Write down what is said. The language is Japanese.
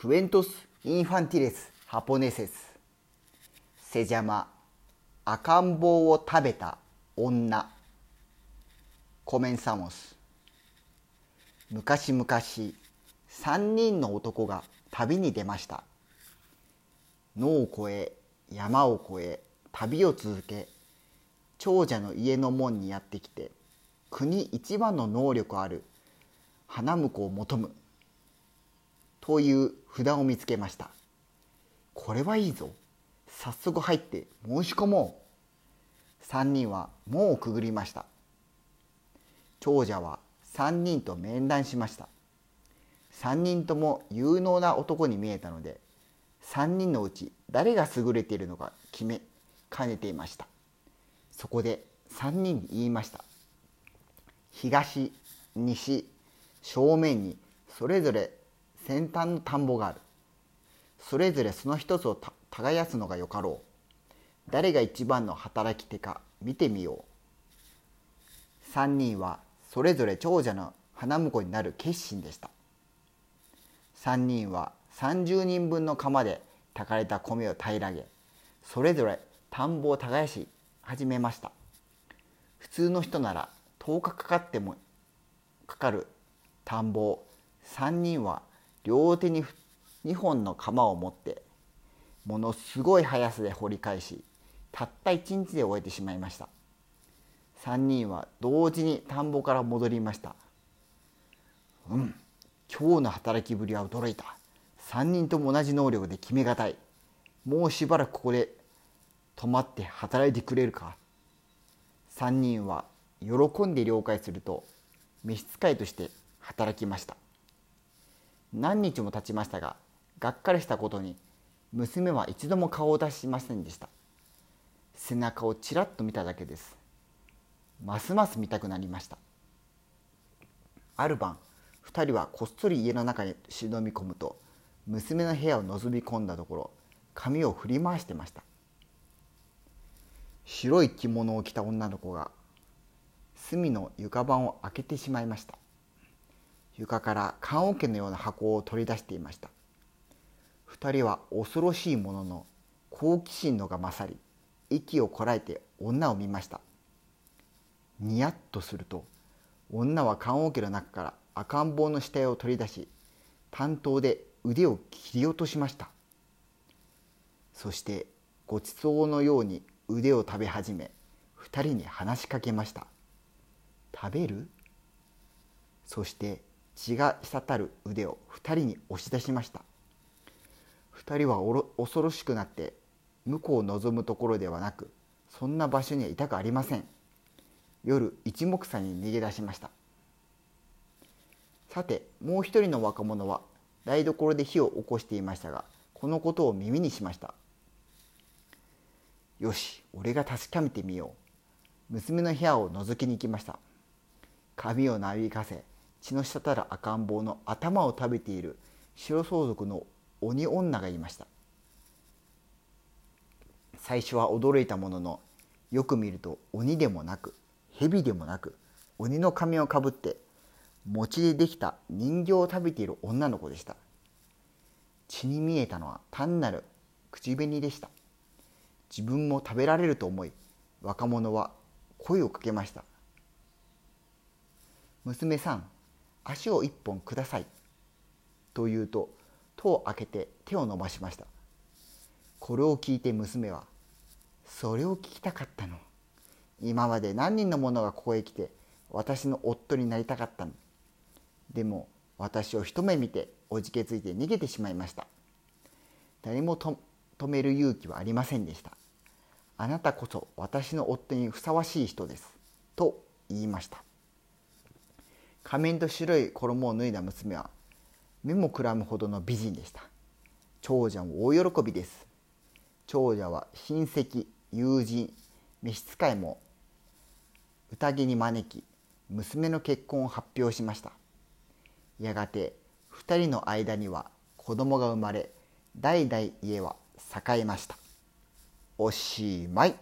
クエントス・インファンティレス・ハポネセスセジャマ赤ん坊を食べた女コメンサモス昔々三人の男が旅に出ました野を越え山を越え旅を続け長者の家の門にやってきて国一番の能力ある花婿を求むという札を見つけました。これはいいぞ。早速入って申し込もう。3人は門をくぐりました。長者は3人と面談しました。3人とも有能な男に見えたので3人のうち誰が優れているのか決めかねていました。そこで3人に言いました。東西正面にそれぞれ先端の田んぼがある。それぞれその一つを耕すのがよかろう。誰が一番の働き手か見てみよう。3人はそれぞれ長者の花婿になる決心でした。3人は30人分の釜で炊かれた米を平らげそれぞれ田んぼを耕し始めました。普通の人なら10日かかってもかかる田んぼを3人は両手に2本の鎌を持ってものすごい速さで掘り返したった1日で終えてしまいました。3人は同時に田んぼから戻りました。うん今日の働きぶりは驚いた。3人とも同じ能力で決めがたい。もうしばらくここで泊まって働いてくれるか。3人は喜んで了解すると召使いとして働きました。何日も経ちましたががっかりしたことに娘は一度も顔を出しませんでした。背中をちらっと見ただけです。ますます見たくなりました。ある晩2人はこっそり家の中に忍び込むと娘の部屋を覗み込んだところ髪を振り回してました。白い着物を着た女の子が隅の床板を開けてしまいました。床から棺桶のような箱を取り出していました。2人は恐ろしいものの好奇心のが勝り息をこらえて女を見ました。ニヤッとすると女は棺桶の中から赤ん坊の死体を取り出し担当で腕を切り落としました。そしてごちそうのように腕を食べ始め2人に話しかけました。食べる？そして血が滴る腕を2人に押し出しました。2人は恐ろしくなって向こうを望むところではなくそんな場所にはいたくありません。夜一目散に逃げ出しました。さてもう一人の若者は台所で火を起こしていましたがこのことを耳にしました。よし俺が確かめてみよう。娘の部屋を覗きに行きました。髪をなびかせ血の滴る赤ん坊の頭を食べている白装束の鬼女がいました。最初は驚いたもののよく見ると鬼でもなく蛇でもなく鬼の髪をかぶって餅でできた人形を食べている女の子でした。血に見えたのは単なる口紅でした。自分も食べられると思い若者は声をかけました娘さん足を一本ください。と言うと戸を開けて手を伸ばしました。これを聞いて娘はそれを聞きたかったの。今まで何人の者がここへ来て私の夫になりたかったの。でも私を一目見ておじけついて逃げてしまいました。誰も止める勇気はありませんでした。あなたこそ私の夫にふさわしい人です。と言いました。仮面と白い衣を脱いだ娘は目もくらむほどの美人でした。長者も大喜びです。長者は親戚友人召使いも宴に招き娘の結婚を発表しました。やがて2人の間には子供が生まれ代々家は栄えました。おしまい。